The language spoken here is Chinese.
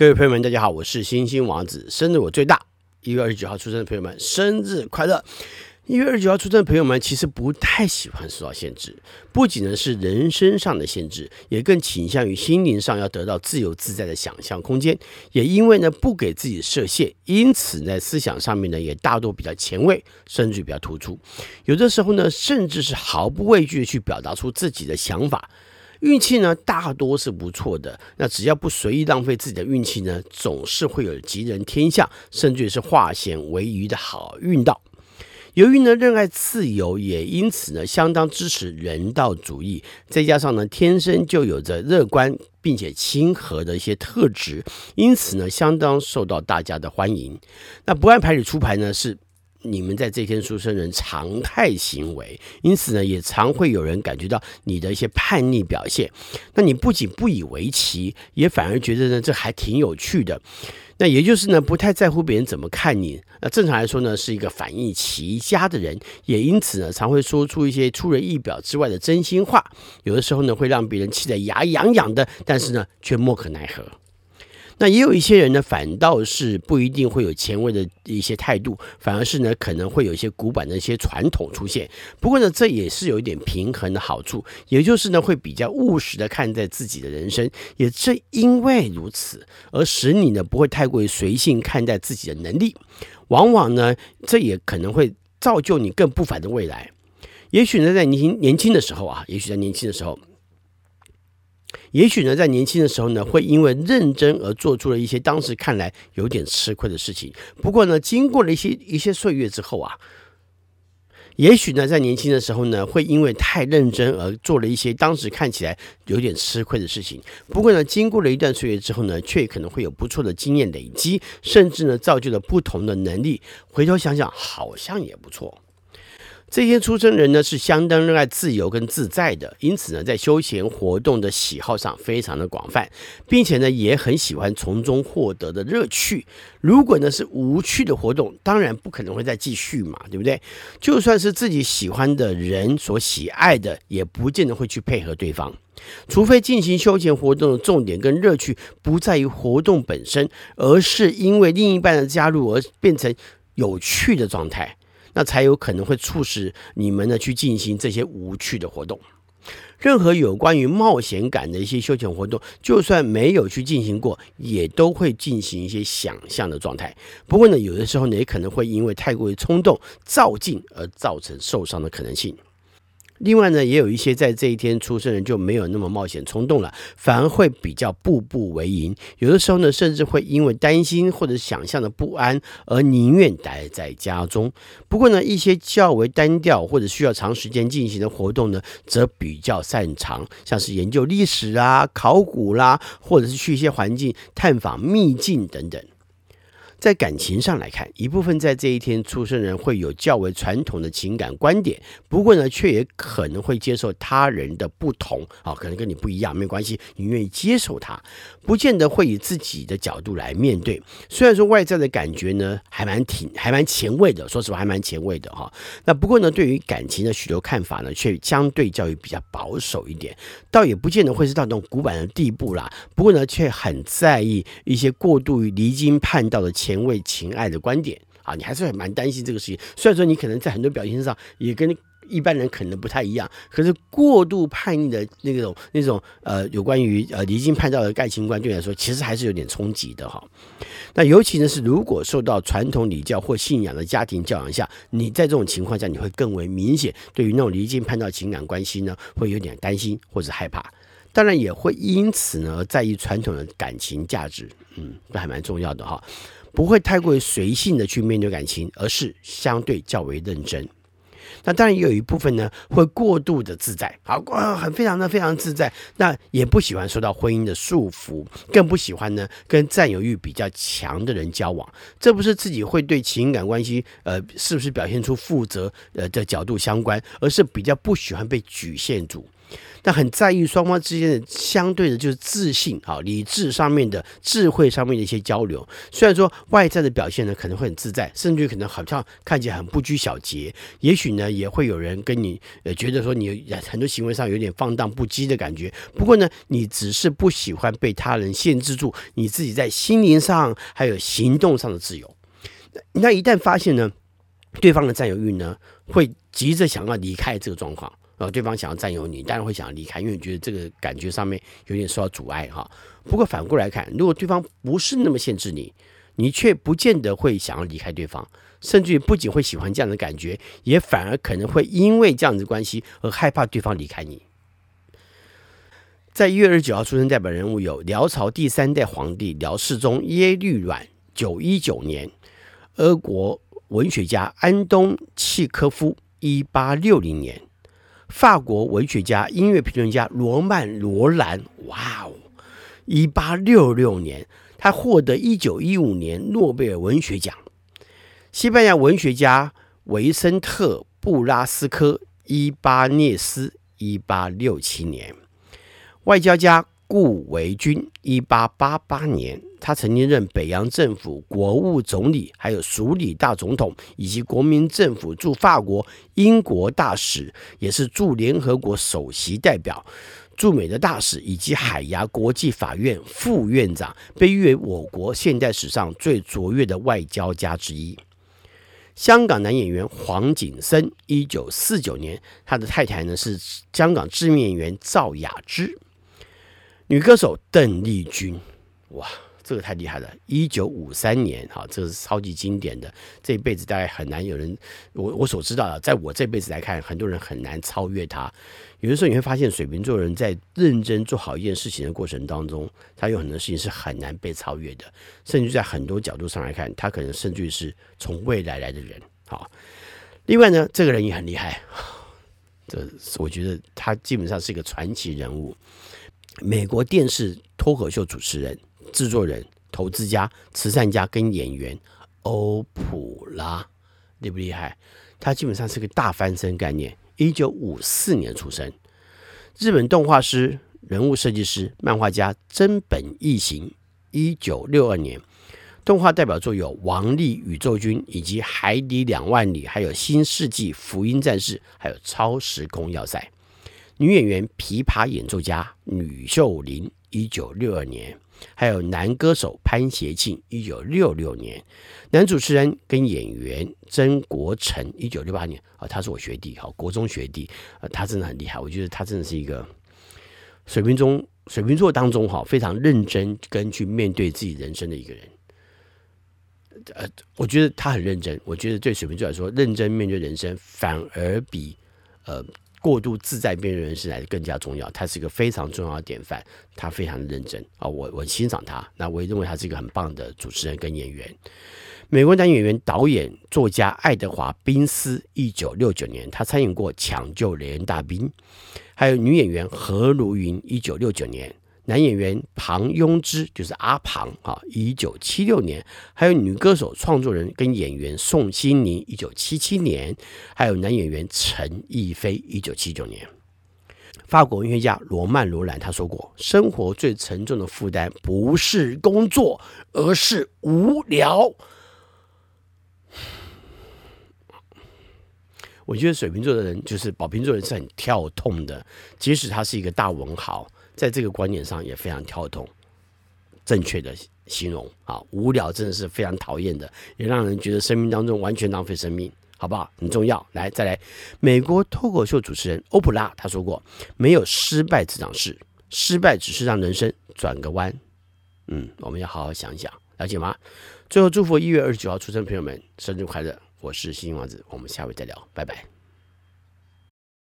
各位朋友们，大家好，我是星星王子，生日我最大，一月二十九号出生的朋友们，生日快乐！一月二十九号出生的朋友们，其实不太喜欢受到限制，不仅呢是人生上的限制，也更倾向于心灵上要得到自由自在的想象空间。也因为呢不给自己设限，因此在思想上面呢也大多比较前卫，甚至比较突出。有的时候呢，甚至是毫不畏惧的去表达出自己的想法。运气呢，大多是不错的。那只要不随意浪费自己的运气呢，总是会有吉人天相，甚至是化险为夷的好运道。由于呢，热爱自由，也因此呢，相当支持人道主义。再加上呢，天生就有着乐观并且亲和的一些特质，因此呢，相当受到大家的欢迎。那不按牌理出牌呢，是。你们在这天出生人常态行为，因此呢，也常会有人感觉到你的一些叛逆表现。那你不仅不以为奇，也反而觉得呢，这还挺有趣的。那也就是呢，不太在乎别人怎么看你。那正常来说呢，是一个反应奇佳的人，也因此呢，常会说出一些出人意表之外的真心话。有的时候呢，会让别人气得牙痒痒的，但是呢，却莫可奈何。那也有一些人呢，反倒是不一定会有前卫的一些态度，反而是呢，可能会有一些古板的一些传统出现。不过呢，这也是有一点平衡的好处，也就是呢，会比较务实的看待自己的人生。也正因为如此，而使你呢，不会太过于随性看待自己的能力。往往呢，这也可能会造就你更不凡的未来。也许呢，在年轻年轻的时候啊，也许在年轻的时候。也许呢，在年轻的时候呢，会因为认真而做出了一些当时看来有点吃亏的事情。不过呢，经过了一些一些岁月之后啊，也许呢，在年轻的时候呢，会因为太认真而做了一些当时看起来有点吃亏的事情。不过呢，经过了一段岁月之后呢，却可能会有不错的经验累积，甚至呢，造就了不同的能力。回头想想，好像也不错。这些出生人呢，是相当热爱自由跟自在的，因此呢，在休闲活动的喜好上非常的广泛，并且呢，也很喜欢从中获得的乐趣。如果呢是无趣的活动，当然不可能会再继续嘛，对不对？就算是自己喜欢的人所喜爱的，也不见得会去配合对方，除非进行休闲活动的重点跟乐趣不在于活动本身，而是因为另一半的加入而变成有趣的状态。那才有可能会促使你们呢去进行这些无趣的活动。任何有关于冒险感的一些休闲活动，就算没有去进行过，也都会进行一些想象的状态。不过呢，有的时候呢，也可能会因为太过于冲动、躁进而造成受伤的可能性。另外呢，也有一些在这一天出生人就没有那么冒险冲动了，反而会比较步步为营。有的时候呢，甚至会因为担心或者想象的不安而宁愿待在家中。不过呢，一些较为单调或者需要长时间进行的活动呢，则比较擅长，像是研究历史啊、考古啦，或者是去一些环境探访秘境等等。在感情上来看，一部分在这一天出生人会有较为传统的情感观点，不过呢，却也可能会接受他人的不同啊，可能跟你不一样，没关系，你愿意接受他，不见得会以自己的角度来面对。虽然说外在的感觉呢，还蛮挺，还蛮前卫的，说实话还蛮前卫的哈。那不过呢，对于感情的许多看法呢，却相对较为比较保守一点，倒也不见得会是到那种古板的地步啦。不过呢，却很在意一些过度于离经叛道的情。前卫情爱的观点啊，你还是很蛮担心这个事情。虽然说你可能在很多表现上也跟一般人可能不太一样，可是过度叛逆的那种那种呃，有关于呃离经叛道的爱情观，对你来说其实还是有点冲击的哈。那尤其呢是如果受到传统礼教或信仰的家庭教养下，你在这种情况下，你会更为明显对于那种离经叛道情感关系呢，会有点担心或者害怕。当然也会因此呢在意传统的感情价值，嗯，这还蛮重要的哈。不会太过于随性的去面对感情，而是相对较为认真。那当然也有一部分呢，会过度的自在，好，很非常的非常自在。那也不喜欢受到婚姻的束缚，更不喜欢呢跟占有欲比较强的人交往。这不是自己会对情感关系，呃，是不是表现出负责呃的角度相关，而是比较不喜欢被局限住。但很在意双方之间的相对的，就是自信啊、理智上面的、智慧上面的一些交流。虽然说外在的表现呢，可能会很自在，甚至于可能好像看起来很不拘小节。也许呢，也会有人跟你呃觉得说你很多行为上有点放荡不羁的感觉。不过呢，你只是不喜欢被他人限制住你自己在心灵上还有行动上的自由。那一旦发现呢，对方的占有欲呢，会急着想要离开这个状况。然后，对方想要占有你，当然会想要离开，因为你觉得这个感觉上面有点受到阻碍哈。不过反过来看，如果对方不是那么限制你，你却不见得会想要离开对方，甚至于不仅会喜欢这样的感觉，也反而可能会因为这样子关系而害怕对方离开你。在一月二十九号出生代表人物有辽朝第三代皇帝辽世宗耶律阮，九一九年，俄国文学家安东契科夫，一八六零年。法国文学家、音乐评论家罗曼罗兰，哇哦，一八六六年，他获得一九一五年诺贝尔文学奖。西班牙文学家维森特布拉斯科伊巴涅斯，一八六七年。外交家顾维钧，一八八八年。他曾经任北洋政府国务总理，还有署理大总统，以及国民政府驻法国、英国大使，也是驻联合国首席代表、驻美的大使，以及海牙国际法院副院长，被誉为我国现代史上最卓越的外交家之一。香港男演员黄景森，一九四九年，他的太太呢是香港知名演员赵雅芝。女歌手邓丽君，哇！这个太厉害了！一九五三年，哈，这个是超级经典的。这一辈子大概很难有人，我我所知道的，在我这辈子来看，很多人很难超越他。有的时候你会发现，水瓶座人在认真做好一件事情的过程当中，他有很多事情是很难被超越的。甚至在很多角度上来看，他可能甚至于是从未来来的人。好，另外呢，这个人也很厉害，这我觉得他基本上是一个传奇人物，美国电视脱口秀主持人。制作人、投资家、慈善家跟演员欧普拉厉不厉害？他基本上是个大翻身概念。一九五四年出生，日本动画师、人物设计师、漫画家真本义行。一九六二年，动画代表作有《王力宇宙军》以及《海底两万里》，还有《新世纪福音战士》，还有《超时空要塞》。女演员、琵琶演奏家吕秀玲。一九六二年。还有男歌手潘协庆，一九六六年；男主持人跟演员曾国城，一九六八年啊，他是我学弟，好，国中学弟，啊，他真的很厉害，我觉得他真的是一个水瓶中水瓶座当中哈非常认真跟去面对自己人生的一个人。呃，我觉得他很认真，我觉得对水瓶座来说，认真面对人生反而比呃。过度自在边缘人士来更加重要，他是一个非常重要的典范，他非常认真啊，我我欣赏他，那我也认为他是一个很棒的主持人跟演员。美国男演员、导演、作家爱德华宾斯，一九六九年，他参演过《抢救雷恩大兵》，还有女演员何如云，一九六九年。男演员庞雍之就是阿庞啊，一九七六年；还有女歌手、创作人跟演员宋欣妮，一九七七年；还有男演员陈逸飞，一九七九年。法国文学家罗曼·罗兰他说过：“生活最沉重的负担不是工作，而是无聊。”我觉得水瓶座的人就是宝瓶座人是很跳痛的，即使他是一个大文豪。在这个观点上也非常跳痛，正确的形容啊，无聊真的是非常讨厌的，也让人觉得生命当中完全浪费生命，好不好？很重要。来，再来，美国脱口秀主持人欧普拉他说过：“没有失败这档事，失败只是让人生转个弯。”嗯，我们要好好想想，了解吗？最后祝福一月二十九号出生的朋友们生日快乐！我是星星王子，我们下回再聊，拜拜。